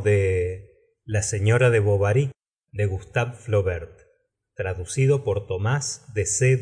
de la señora de bovary gustave flaubert traducido por tomás de c.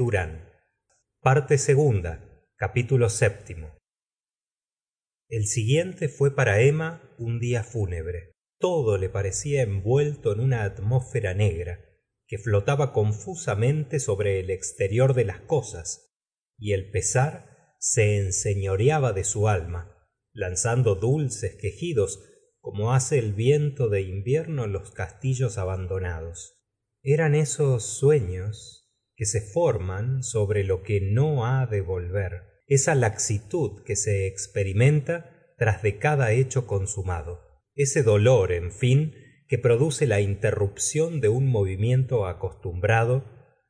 El siguiente fue para emma un día fúnebre. Todo le parecía envuelto en una atmósfera negra que flotaba confusamente sobre el exterior de las cosas y el pesar se enseñoreaba de su alma lanzando dulces quejidos como hace el viento de invierno en los castillos abandonados. Eran esos sueños que se forman sobre lo que no ha de volver esa laxitud que se experimenta tras de cada hecho consumado ese dolor en fin que produce la interrupción de un movimiento acostumbrado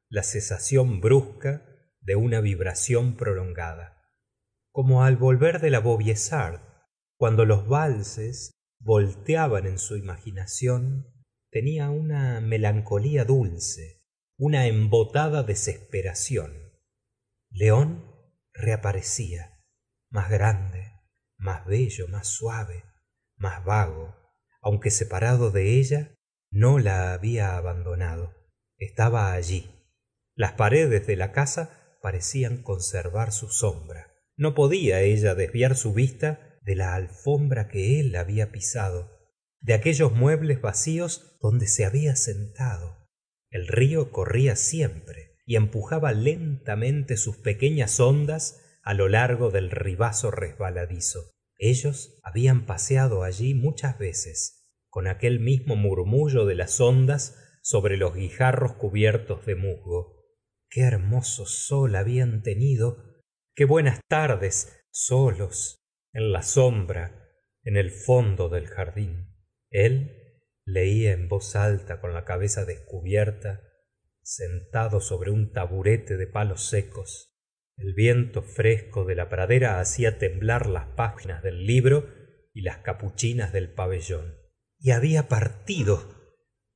la cesación brusca de una vibración prolongada como al volver de la vaubyessard cuando los valses volteaban en su imaginación tenia una melancolía dulce una embotada desesperación. León reaparecía más grande más bello más suave más vago aunque separado de ella no la había abandonado. Estaba allí. Las paredes de la casa parecían conservar su sombra no podía ella desviar su vista de la alfombra que él había pisado de aquellos muebles vacíos donde se había sentado. El río corría siempre y empujaba lentamente sus pequeñas ondas lo largo del ribazo resbaladizo. Ellos habían paseado allí muchas veces con aquel mismo murmullo de las ondas sobre los guijarros cubiertos de musgo. Qué hermoso sol habían tenido qué buenas tardes solos en la sombra en el fondo del jardín. El leía en voz alta con la cabeza descubierta sentado sobre un taburete de palos secos. El viento fresco de la pradera hacía temblar las páginas del libro y las capuchinas del pabellón. Y había partido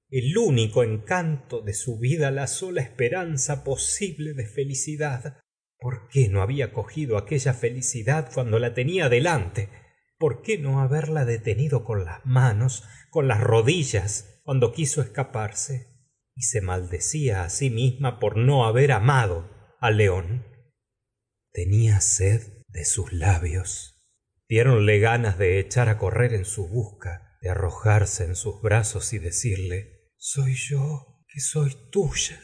el único encanto de su vida la sola esperanza posible de felicidad por qué no había cogido aquella felicidad cuando la tenia delante por qué no haberla detenido con las manos con las rodillas cuando quiso escaparse y se maldecía sí misma por no haber amado á león tenia sed de sus labios. Diéronle ganas de echar á correr en su busca de arrojarse en sus brazos y decirle soy yo que soy tuya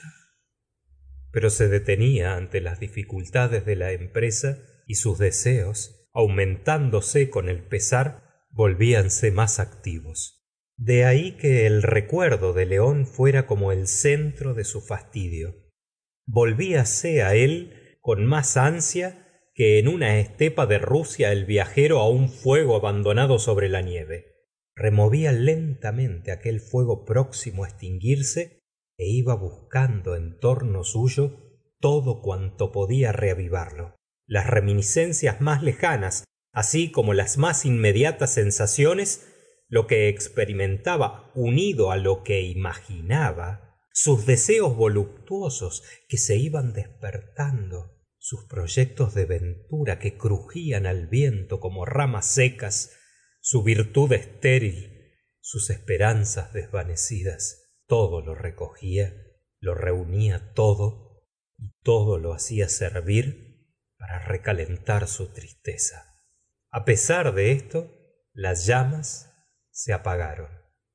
pero se detenía ante las dificultades de la empresa y sus deseos aumentándose con el pesar volvíanse más activos. De ahí que el recuerdo de león fuera como el centro de su fastidio. Volvíase á él con más ansia que en una estepa de rusia el viajero á un fuego abandonado sobre la nieve. Removía lentamente aquel fuego próximo á extinguirse é iba buscando en torno suyo todo cuanto podía reavivarlo. Las reminiscencias más lejanas así como las más inmediatas sensaciones lo que experimentaba unido á lo que imaginaba sus deseos voluptuosos que se iban despertando sus proyectos de ventura que crujían al viento como ramas secas su virtud estéril sus esperanzas desvanecidas todo lo recogía lo reunía todo y todo lo hacía servir para recalentar su tristeza. A pesar de esto las llamas se apagaron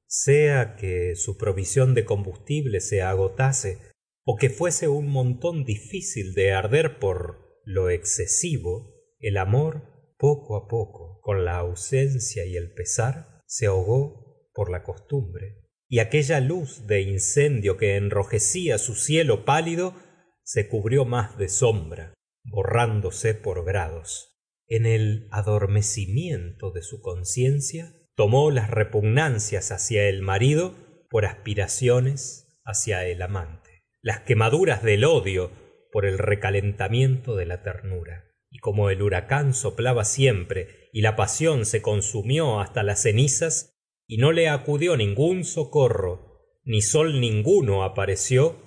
sea que su provisión de combustible se agotase que fuese un montón difícil de arder por lo excesivo el amor poco á poco con la ausencia y el pesar se ahogó por la costumbre y aquella luz de incendio que enrojecía su cielo pálido se cubrió más de sombra borrándose por grados. En el adormecimiento de su conciencia tomó las repugnancias hacia el marido por aspiraciones hacia el amante las quemaduras del odio por el recalentamiento de la ternura. Y como el huracán soplaba siempre y la pasión se consumió hasta las cenizas y no le acudió ningún socorro ni sol ninguno apareció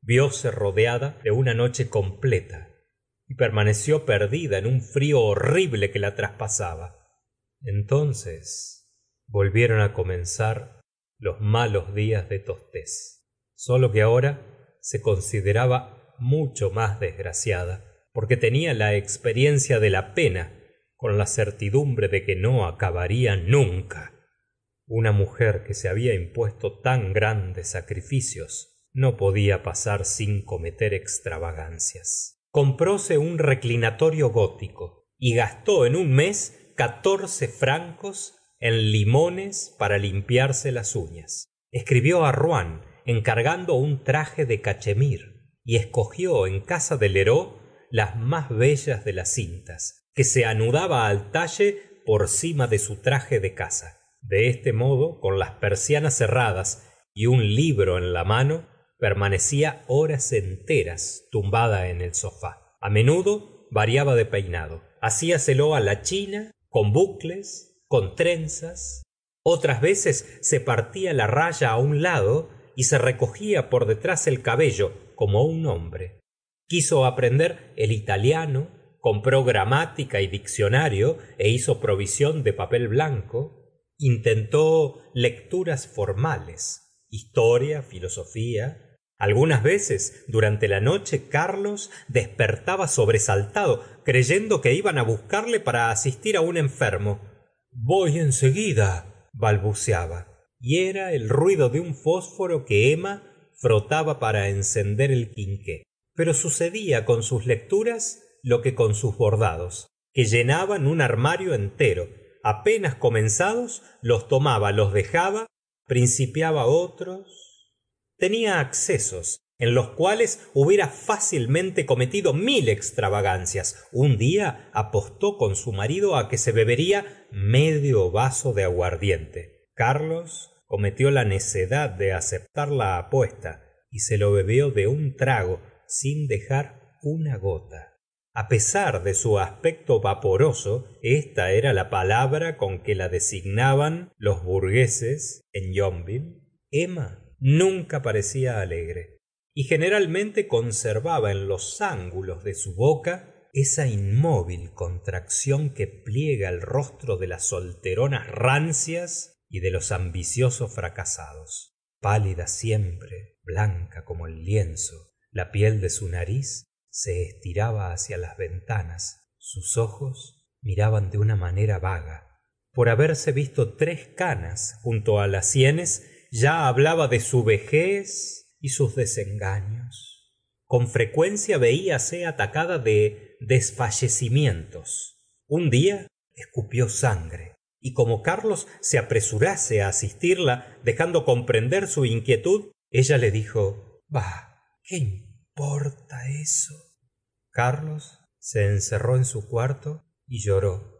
vióse rodeada de una noche completa y permaneció perdida en un frío horrible que la traspasaba. Entonces volvieron á comenzar los malos días de tostes sólo que ahora se consideraba mucho más desgraciada porque tenia la experiencia de la pena con la certidumbre de que no acabaría nunca una mujer que se había impuesto tan grandes sacrificios no podía pasar sin cometer extravagancias. Compróse un reclinatorio gótico y gastó en un mes catorce francos en limones para limpiarse las uñas. Escribió á rouen encargando un traje de cachemir y escogió en casa de lheureux las más bellas de las cintas que se anudaba al talle por cima de su traje de casa de este modo con las persianas cerradas y un libro en la mano permanecía horas enteras tumbada en el sofá. A menudo variaba de peinado. Haciaselo á la china con bucles con trenzas. Otras veces se partía la raya á un lado y se recogía por detrás el cabello como un hombre. Quiso aprender el italiano compró gramática y diccionario é hizo provisión de papel blanco intentó lecturas formales historia filosofía. Algunas veces durante la noche carlos despertaba sobresaltado creyendo que iban buscarle para asistir un enfermo. Voy en seguida balbuceaba. Y era el ruido de un fósforo que emma frotaba para encender el quinqué. Pero sucedía con sus lecturas lo que con sus bordados que llenaban un armario entero apenas comenzados los tomaba los dejaba principiaba otros. Tenia accesos en los cuales hubiera fácilmente cometido mil extravagancias. Un día apostó con su marido á que se bebería medio vaso de aguardiente. Carlos cometió la necedad de aceptar la apuesta y se lo bebió de un trago sin dejar una gota a pesar de su aspecto vaporoso esta era la palabra con que la designaban los burgueses en yonville. Emma nunca parecía alegre y generalmente conservaba en los ángulos de su boca esa inmóvil contracción que pliega el rostro de las solteronas rancias y de los ambiciosos fracasados. Pálida siempre blanca como el lienzo la piel de su nariz se estiraba hacia las ventanas. Sus ojos miraban de una manera vaga. Por haberse visto tres canas junto á las sienes ya hablaba de su vejez y sus desengaños. Con frecuencia velase atacada de desfallecimientos. Un día escupió sangre y como carlos se apresurase á asistirla dejando comprender su inquietud ella le dijo bah qué importa eso carlos se encerró en su cuarto y lloró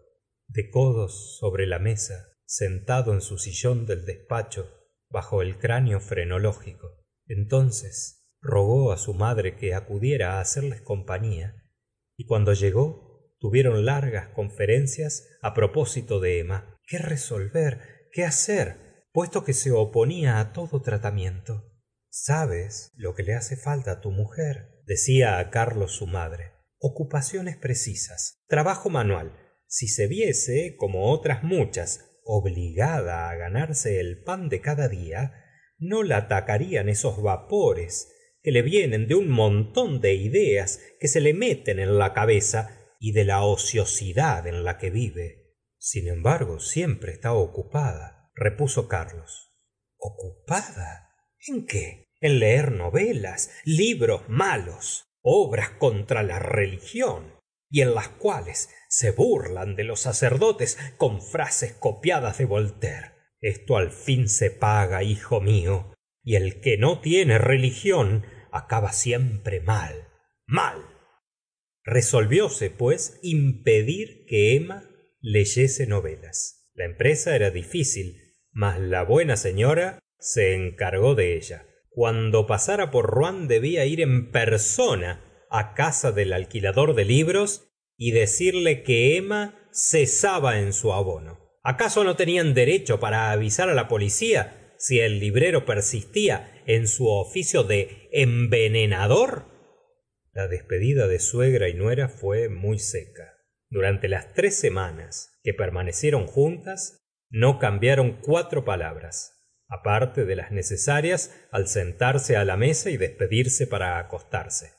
de codos sobre la mesa sentado en su sillón del despacho bajo el cráneo frenológico. Entonces rogó á su madre que acudiera á hacerles compañía y cuando llegó tuvieron largas conferencias á propósito de emma. Qué resolver qué hacer puesto que se oponía á todo tratamiento. Sabes lo que le hace falta á tu mujer decía á carlos su madre ocupaciones precisas trabajo manual. Si se viese como otras muchas obligada á ganarse el pan de cada día no la atacarían esos vapores que le vienen de un montón de ideas que se le meten en la cabeza y de la ociosidad en la que vive. Sin embargo siempre está ocupada repuso carlos. Ocupada en qué en leer novelas libros malos obras contra la religión y en las cuales se burlan de los sacerdotes con frases copiadas de voltaire. Esto al fin se paga hijo mío y el que no tiene religión acaba siempre mal mal. Resolvióse pues impedir que emma leyese novelas. La empresa era difícil mas la buena señora se encargó de ella cuando pasara por rouen debía ir en persona casa del alquilador de libros y decirle que emma cesaba en su abono. Acaso no tenían derecho para avisar la policía si el librero persistía en su oficio de envenenador la despedida de suegra y nuera fue muy seca. Durante las tres semanas que permanecieron juntas no cambiaron cuatro palabras aparte de las necesarias al sentarse á la mesa y despedirse para acostarse.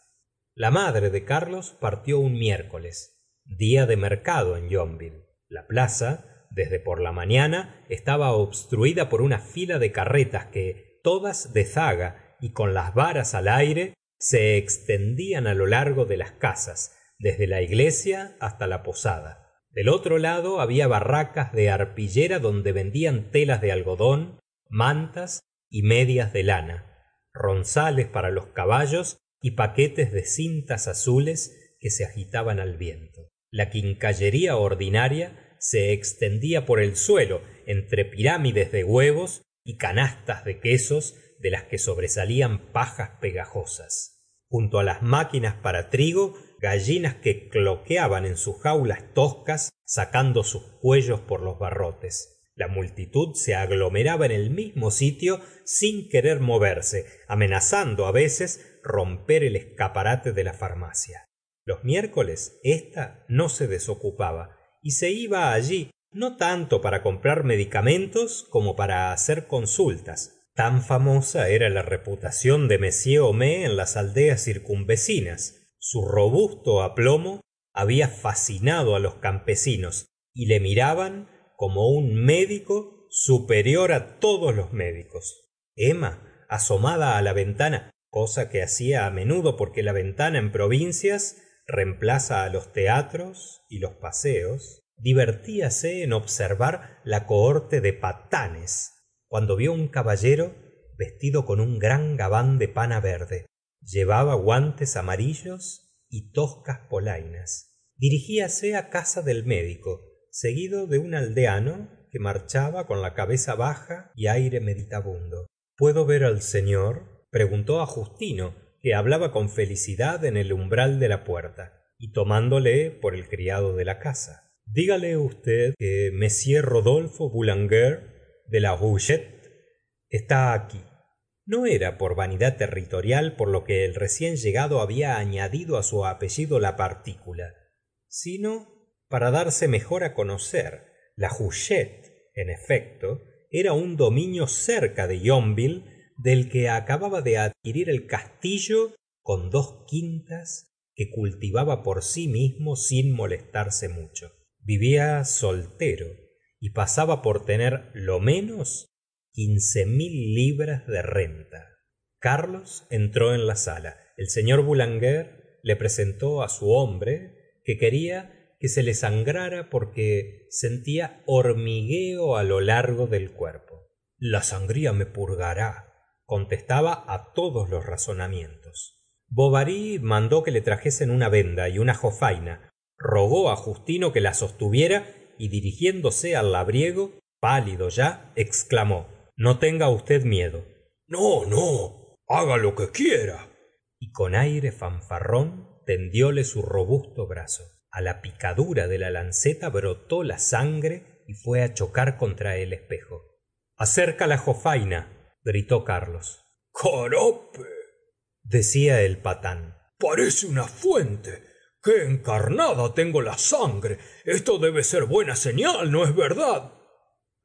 La madre de carlos partió un miércoles día de mercado en yonville. La plaza desde por la mañana estaba obstruida por una fila de carretas que todas de zaga y con las varas al aire se extendían á lo largo de las casas desde la iglesia hasta la posada. Del otro lado había barracas de arpillera donde vendían telas de algodón mantas y medias de lana ronzales para los caballos y paquetes de cintas azules que se agitaban al viento. La quincallería ordinaria se extendía por el suelo entre pirámides de huevos y canastas de quesos de las que sobresalían pajas pegajosas. Junto á las máquinas para trigo gallinas que cloqueaban en sus jaulas toscas sacando sus cuellos por los barrotes la multitud se aglomeraba en el mismo sitio sin querer moverse amenazando veces romper el escaparate de la farmacia. Los miércoles ésta no se desocupaba y se iba allí no tanto para comprar medicamentos como para hacer consultas. Tan famosa era la reputación de m homais en las aldeas circunvecinas. Su robusto aplomo había fascinado á los campesinos y le miraban como un médico superior á todos los médicos. Emma asomada á la ventana cosa que hacía á menudo porque la ventana en provincias reemplaza á los teatros y los paseos divertíase en observar la cohorte de patanes cuando vio un caballero vestido con un gran gabán de pana verde. Llevaba guantes amarillos y toscas polainas. Dirigíase á casa del médico seguido de un aldeano que marchaba con la cabeza baja y aire meditabundo. Puedo ver al señor preguntó á justino que hablaba con felicidad en el umbral de la puerta y tomándole por el criado de la casa. Dígale usted que m rodolfo boulanger de la huchette está aquí. No era por vanidad territorial por lo que el recién llegado había añadido á su apellido la partícula sino para darse mejor á conocer. La huchette en efecto era un dominio cerca de yonville del que acababa de adquirir el castillo con dos quintas que cultivaba por sí mismo sin molestarse mucho. Vivía soltero y pasaba por tener lo menos quince mil libras de renta. Carlos entró en la sala. El señor boulanger le presentó á su hombre que quería que se le sangrara porque sentía hormigueo á lo largo del cuerpo. La sangría me purgará contestaba á todos los razonamientos. Bovary mandó que le trajesen una venda y una jofaina rogó á justino que la sostuviera y dirigiéndose al labriego pálido ya exclamó no tenga usted miedo no no haga lo que quiera y con aire fanfarrón tendióle su robusto brazo a la picadura de la lanceta brotó la sangre y fue á chocar contra el espejo. Acerca la jofaina gritó carlos. Galope decía el patán. parece una fuente. Qué encarnada tengo la sangre. Esto debe ser buena señal no es verdad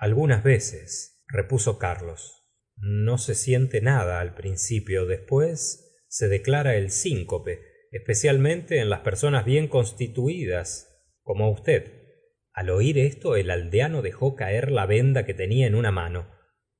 algunas veces repuso carlos. No se siente nada al principio. Después se declara el síncope especialmente en las personas bien constituidas como usted. Al oír esto el aldeano dejó caer la venda que tenía en una mano.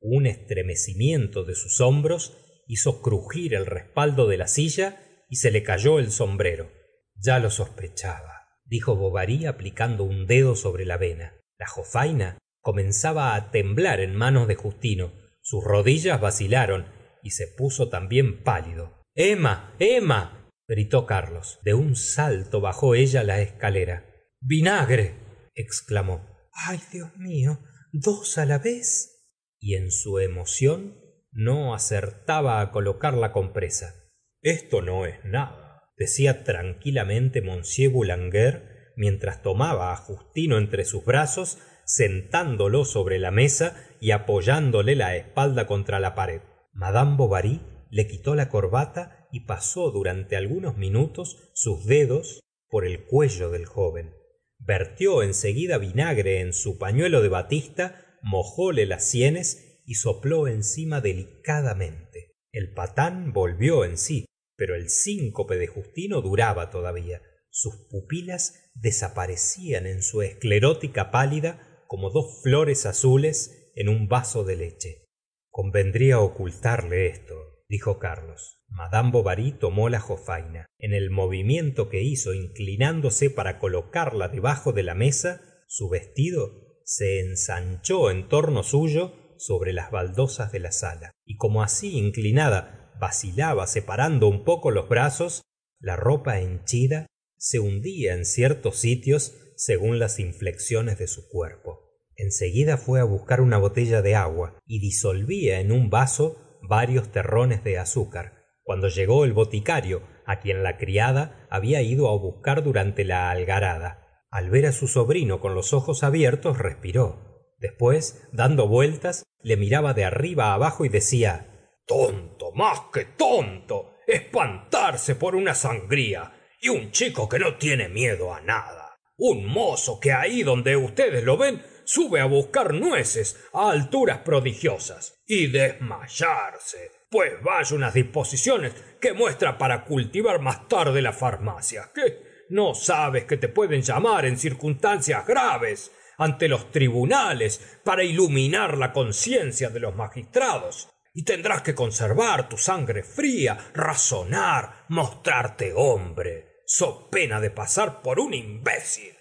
Un estremecimiento de sus hombros hizo crugir el respaldo de la silla y se le cayó el sombrero. Ya lo sospechaba dijo bovary aplicando un dedo sobre la vena. La jofaina comenzaba á temblar en manos de justino. Sus rodillas vacilaron y se puso también pálido. Emma emma gritó carlos. De un salto bajó ella la escalera. Vinagre exclamó. Ay dios mio dos á la vez y en su emoción no acertaba á colocar la compresa esto no es nada decía tranquilamente m boulanger mientras tomaba á justino entre sus brazos sentándolo sobre la mesa y apoyándole la espalda contra la pared. Madame bovary le quitó la corbata y pasó durante algunos minutos sus dedos por el cuello del joven. Vertió en seguida vinagre en su pañuelo de batista mojóle las sienes y sopló encima delicadamente. El patán volvió en si pero el síncope de justino duraba todavía. Sus pupilas desaparecían en su esclerótica pálida como dos flores azules en un vaso de leche. Convendría ocultarle esto dijo carlos. Mad bovary tomó la jofaina. En el movimiento que hizo inclinándose para colocarla debajo de la mesa su vestido se ensanchó en torno suyo sobre las baldosas de la sala. Y como así inclinada vacilaba separando un poco los brazos la ropa henchida se hundía en ciertos sitios según las inflexiones de su cuerpo. En seguida fue buscar una botella de agua y disolvía en un vaso varios terrones de azúcar. Cuando llegó el boticario quien la criada había ido buscar durante la algarada. Al ver á su sobrino con los ojos abiertos respiró. Después dando vueltas le miraba de arriba abajo y decía tonto más que tonto espantarse por una sangría y un chico que no tiene miedo nada. Un mozo que ahí donde ustedes lo ven sube á buscar nueces á alturas prodigiosas y desmayarse. Pues vaya unas disposiciones que muestra para cultivar más tarde la farmacia qué no sabes que te pueden llamar en circunstancias graves ante los tribunales para iluminar la conciencia de los magistrados. Y tendrás que conservar tu sangre fría razonar mostrarte hombre. So pena de pasar por un imbécil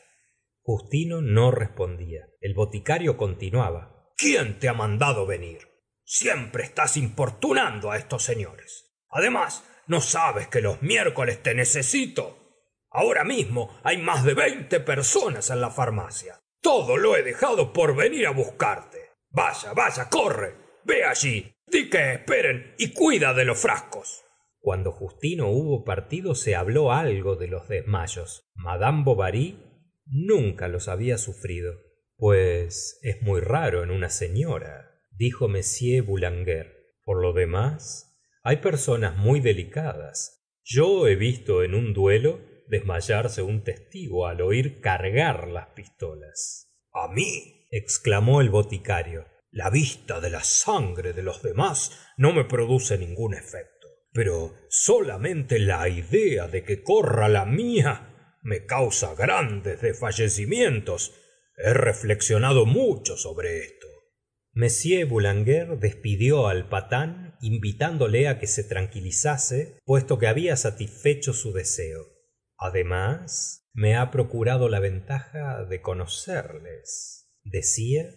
justino no respondía. El boticario continuaba. Quién te ha mandado venir siempre estás importunando á estos señores. Además no sabes que los miércoles te necesito. Ahora mismo hay más de veinte personas en la farmacia. Todo lo he dejado por venir á buscarte. Vaya vaya corre. Ve allí. Di que esperen y cuida de los frascos. Cuando justino hubo partido se habló algo de los desmayos. Mad bovary nunca los había sufrido. Pues es muy raro en una señora dijo m boulanger. Por lo demás hay personas muy delicadas. Yo he visto en un duelo desmayarse un testigo al oír cargar las pistolas. A mí exclamó el boticario. La vista de la sangre de los demás no me produce ningún efecto pero solamente la idea de que corra la mía me causa grandes desfallecimientos. He reflexionado mucho sobre esto. M boulanger despidió al patán invitándole que se tranquilizase puesto que había satisfecho su deseo. Además me ha procurado la ventaja de conocerles decía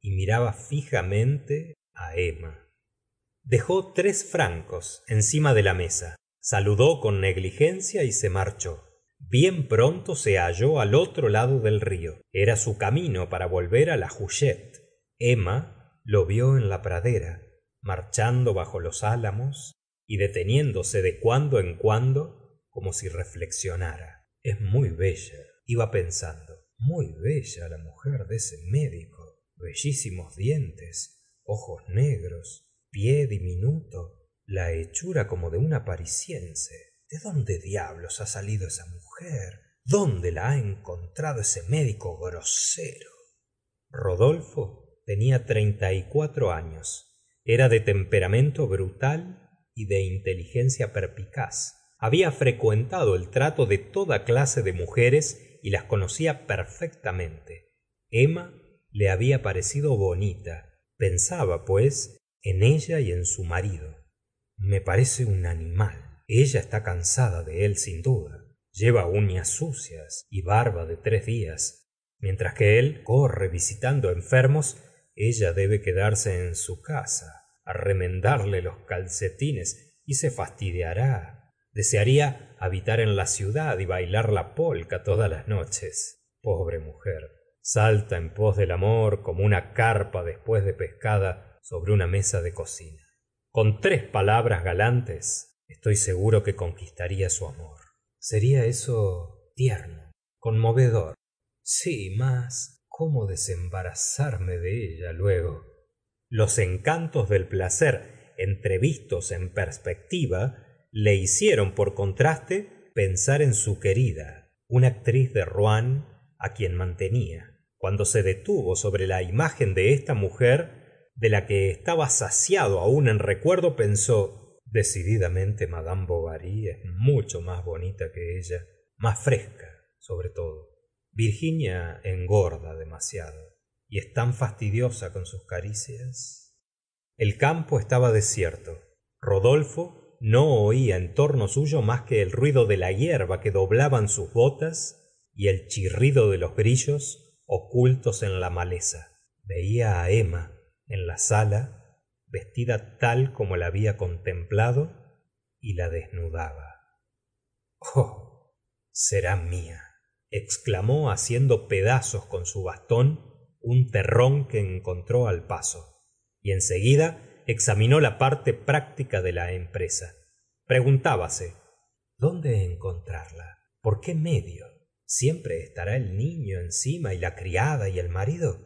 y miraba fijamente emma. Dejó tres francos encima de la mesa saludó con negligencia y se marchó bien pronto se halló al otro lado del río. Era su camino para volver á la huchette emma lo vio en la pradera marchando bajo los álamos y deteniéndose de cuando en cuando como si reflexionara. Es muy bella iba pensando. Muy bella la mujer de ese médico. Bellísimos dientes ojos negros pie diminuto la hechura como de una de dónde diablos ha salido esa mujer dónde la ha encontrado ese médico grosero rodolfo tenía treinta y cuatro años. Era de temperamento brutal y de inteligencia perspicaz había frecuentado el trato de toda clase de mujeres y las conocía perfectamente. Emma le había parecido bonita. Pensaba pues en ella y en su marido. Me parece un animal ella está cansada de él sin duda. Lleva uñas sucias y barba de tres días. Mientras que él corre visitando enfermos ella debe quedarse en su casa á remendarle los calcetines y se fastidiará. Desearía habitar en la ciudad y bailar la polka todas las noches. Pobre mujer. Salta en pos del amor como una carpa después de pescada sobre una mesa de cocina. Con tres palabras galantes estoy seguro que conquistaría su amor. Sería eso tierno conmovedor. Sí mas cómo desembarazarme de ella luego los encantos del placer entrevistos en perspectiva le hicieron por contraste pensar en su querida una actriz de rouen quien mantenía cuando se detuvo sobre la imagen de esta mujer de la que estaba saciado aún en recuerdo pensó decididamente mad bovary es mucho más bonita que ella más fresca sobre todo. Virginia engorda demasiado y es tan fastidiosa con sus caricias. El campo estaba desierto. Rodolfo no oía en torno suyo más que el ruido de la hierba que doblaban sus botas y el chirrido de los grillos ocultos en la maleza. Veía á emma en la sala vestida tal como la había contemplado y la desnudaba. Oh será mia exclamó haciendo pedazos con su bastón un terrón que encontró al paso y en seguida examinó la parte práctica de la empresa. Preguntábase dónde encontrarla por qué medio siempre estará el niño encima y la criada y el marido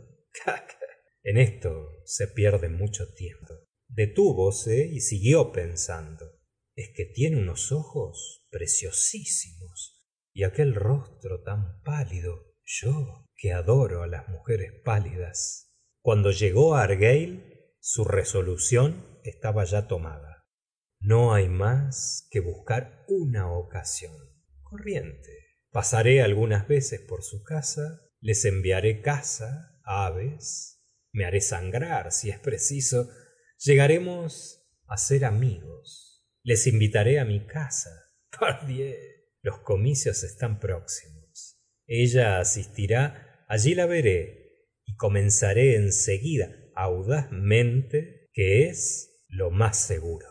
en esto se pierde mucho tiempo. Detúvose y siguió pensando. Es que tiene unos ojos preciosísimos y aquel rostro tan pálido. Yo que adoro las mujeres pálidas. Cuando llegó á argueil su resolución estaba ya tomada. No hay más que buscar una ocasión. Corriente. Pasaré algunas veces por su casa. Les enviaré caza aves me haré sangrar si es preciso llegaremos á ser amigos. Les invitaré á mi casa. Pardiez los comicios están próximos. Ella asistirá allí la veré y comenzaré en seguida audazmente que es lo más seguro